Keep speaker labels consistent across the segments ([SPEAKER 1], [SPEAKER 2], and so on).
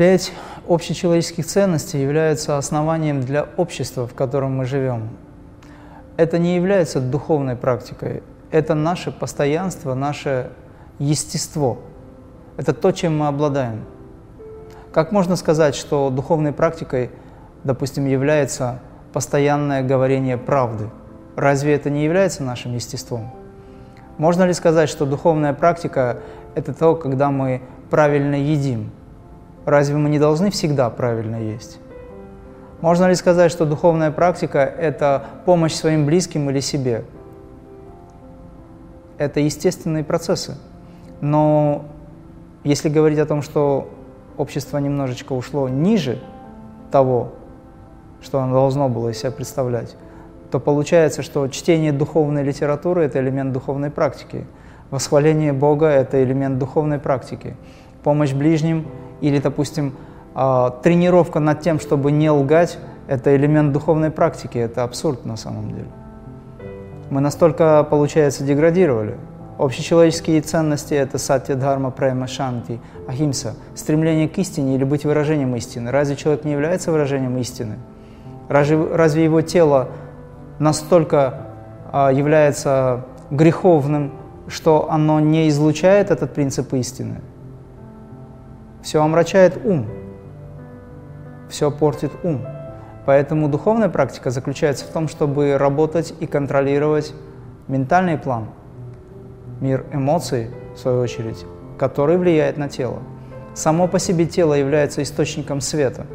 [SPEAKER 1] Пять общечеловеческих ценностей являются основанием для общества, в котором мы живем. Это не является духовной практикой, это наше постоянство, наше естество. Это то, чем мы обладаем. Как можно сказать, что духовной практикой, допустим, является постоянное говорение правды? Разве это не является нашим естеством? Можно ли сказать, что духовная практика – это то, когда мы правильно едим? Разве мы не должны всегда правильно есть? Можно ли сказать, что духовная практика – это помощь своим близким или себе? Это естественные процессы. Но если говорить о том, что общество немножечко ушло ниже того, что оно должно было из себя представлять, то получается, что чтение духовной литературы – это элемент духовной практики, восхваление Бога – это элемент духовной практики, помощь ближним или, допустим, а, тренировка над тем, чтобы не лгать – это элемент духовной практики, это абсурд на самом деле. Мы настолько, получается, деградировали – Общечеловеческие ценности – это сатья, дхарма, према, шанти, ахимса, стремление к истине или быть выражением истины. Разве человек не является выражением истины? Разве, разве его тело настолько а, является греховным, что оно не излучает этот принцип истины? Все омрачает ум, все портит ум. Поэтому духовная практика заключается в том, чтобы работать и контролировать ментальный план – мир эмоций, в свою очередь, который влияет на тело. Само по себе тело является источником света,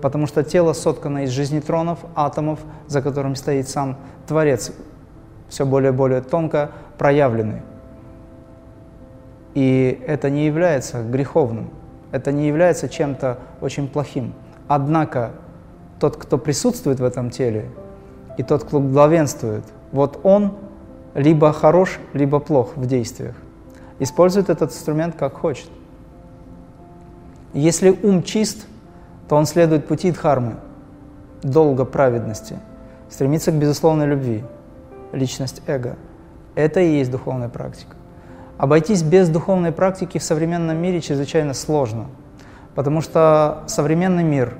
[SPEAKER 1] потому что тело соткано из жизнетронов, атомов, за которыми стоит сам Творец, все более и более тонко проявленный. И это не является греховным, это не является чем-то очень плохим. Однако тот, кто присутствует в этом теле, и тот, кто главенствует, вот он либо хорош, либо плох в действиях. Использует этот инструмент как хочет. Если ум чист, то он следует пути дхармы, долга праведности, стремится к безусловной любви, личность эго. Это и есть духовная практика. Обойтись без духовной практики в современном мире чрезвычайно сложно, потому что современный мир,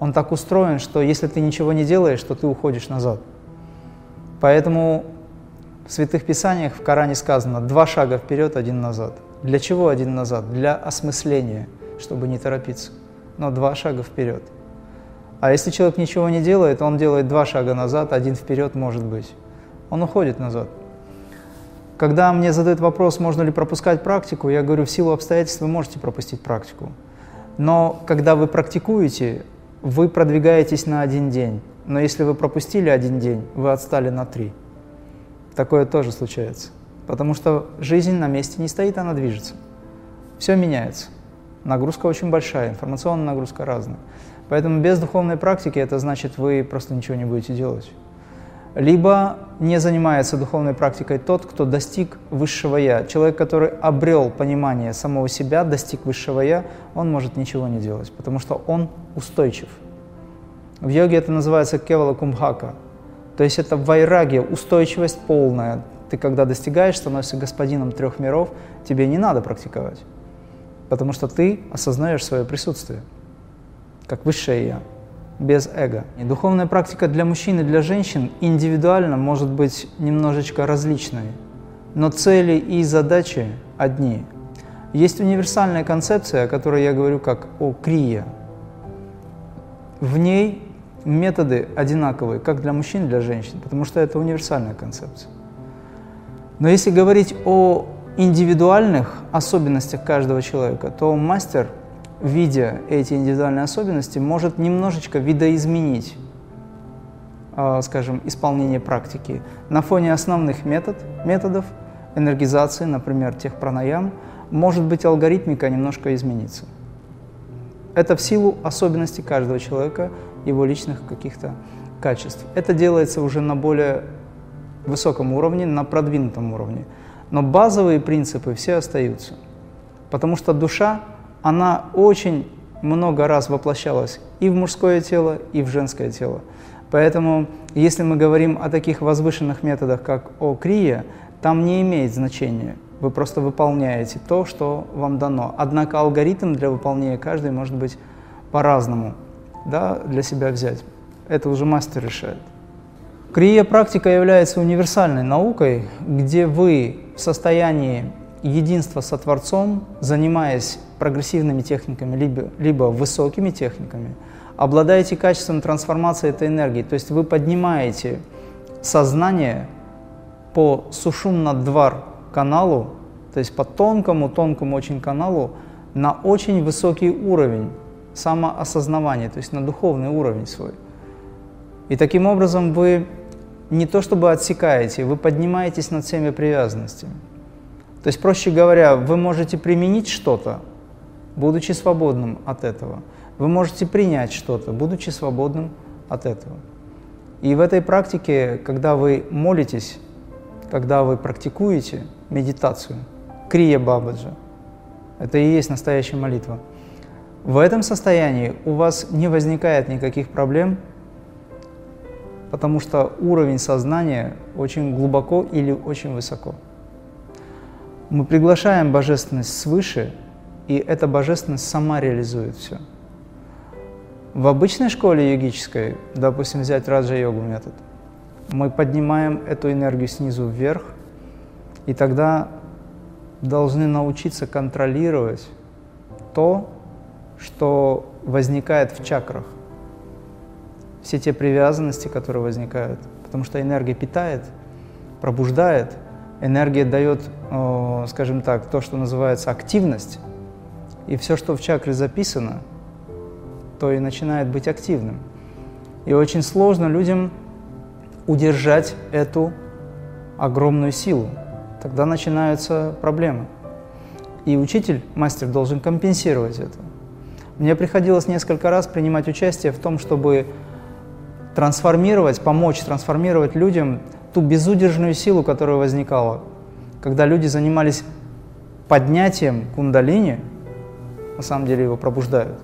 [SPEAKER 1] он так устроен, что если ты ничего не делаешь, то ты уходишь назад. Поэтому в Святых Писаниях в Коране сказано «два шага вперед, один назад». Для чего один назад? Для осмысления, чтобы не торопиться. Но два шага вперед. А если человек ничего не делает, он делает два шага назад, один вперед, может быть. Он уходит назад. Когда мне задают вопрос, можно ли пропускать практику, я говорю, в силу обстоятельств вы можете пропустить практику. Но когда вы практикуете, вы продвигаетесь на один день. Но если вы пропустили один день, вы отстали на три. Такое тоже случается. Потому что жизнь на месте не стоит, она движется. Все меняется. Нагрузка очень большая, информационная нагрузка разная. Поэтому без духовной практики это значит, вы просто ничего не будете делать. Либо не занимается духовной практикой тот, кто достиг высшего «я». Человек, который обрел понимание самого себя, достиг высшего «я», он может ничего не делать, потому что он устойчив. В йоге это называется кевала кумбхака, то есть это вайраги, устойчивость полная. Ты когда достигаешь, становишься господином трех миров, тебе не надо практиковать. Потому что ты осознаешь свое присутствие, как высшее Я, без эго. И духовная практика для мужчин и для женщин индивидуально может быть немножечко различной, но цели и задачи одни. Есть универсальная концепция, о которой я говорю как о крия. В ней методы одинаковые как для мужчин, для женщин, потому что это универсальная концепция. Но если говорить о индивидуальных особенностях каждого человека, то мастер, видя эти индивидуальные особенности, может немножечко видоизменить, а, скажем, исполнение практики. На фоне основных метод, методов энергизации, например, тех пранаям, может быть алгоритмика немножко изменится. Это в силу особенностей каждого человека, его личных каких-то качеств. Это делается уже на более высоком уровне, на продвинутом уровне. Но базовые принципы все остаются. Потому что душа, она очень много раз воплощалась и в мужское тело, и в женское тело. Поэтому, если мы говорим о таких возвышенных методах, как о крия, там не имеет значения. Вы просто выполняете то, что вам дано. Однако алгоритм для выполнения каждой может быть по-разному да, для себя взять. Это уже мастер решает. Крия практика является универсальной наукой, где вы в состоянии единства со Творцом, занимаясь прогрессивными техниками, либо, либо высокими техниками, обладаете качеством трансформации этой энергии. То есть вы поднимаете сознание по сушум-надвар каналу, то есть по тонкому-тонкому очень каналу, на очень высокий уровень самоосознавания, то есть на духовный уровень свой. И таким образом вы не то чтобы отсекаете, вы поднимаетесь над всеми привязанностями. То есть, проще говоря, вы можете применить что-то, будучи свободным от этого. Вы можете принять что-то, будучи свободным от этого. И в этой практике, когда вы молитесь, когда вы практикуете медитацию, крия бабаджа, это и есть настоящая молитва. В этом состоянии у вас не возникает никаких проблем, потому что уровень сознания очень глубоко или очень высоко. Мы приглашаем божественность свыше, и эта божественность сама реализует все. В обычной школе йогической, допустим, взять раджа-йогу метод, мы поднимаем эту энергию снизу вверх, и тогда должны научиться контролировать то, что возникает в чакрах. Все те привязанности, которые возникают, потому что энергия питает, пробуждает – энергия дает, скажем так, то, что называется активность, и все, что в чакре записано, то и начинает быть активным. И очень сложно людям удержать эту огромную силу. Тогда начинаются проблемы. И учитель, мастер, должен компенсировать это. Мне приходилось несколько раз принимать участие в том, чтобы трансформировать, помочь трансформировать людям ту безудержную силу, которая возникала, когда люди занимались поднятием кундалини, на самом деле его пробуждают,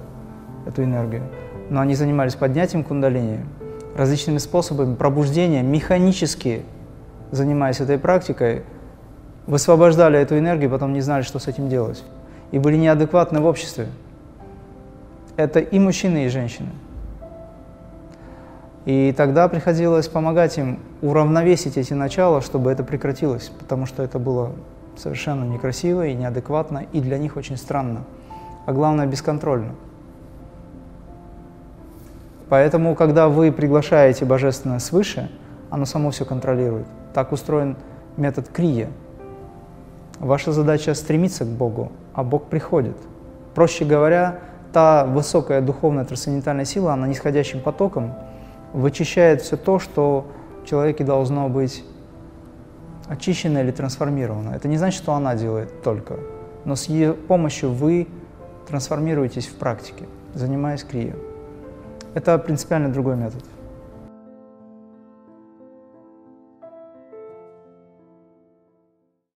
[SPEAKER 1] эту энергию, но они занимались поднятием кундалини различными способами пробуждения, механически занимаясь этой практикой, высвобождали эту энергию, потом не знали, что с этим делать. И были неадекватны в обществе. Это и мужчины, и женщины. И тогда приходилось помогать им уравновесить эти начала, чтобы это прекратилось, потому что это было совершенно некрасиво и неадекватно, и для них очень странно, а главное бесконтрольно. Поэтому, когда вы приглашаете Божественное свыше, оно само все контролирует. Так устроен метод крия. Ваша задача стремиться к Богу, а Бог приходит. Проще говоря, та высокая духовная трансцендентальная сила, она нисходящим потоком – вычищает все то, что в человеке должно быть очищено или трансформировано. Это не значит, что она делает только, но с ее помощью вы трансформируетесь в практике, занимаясь крия. Это принципиально другой метод.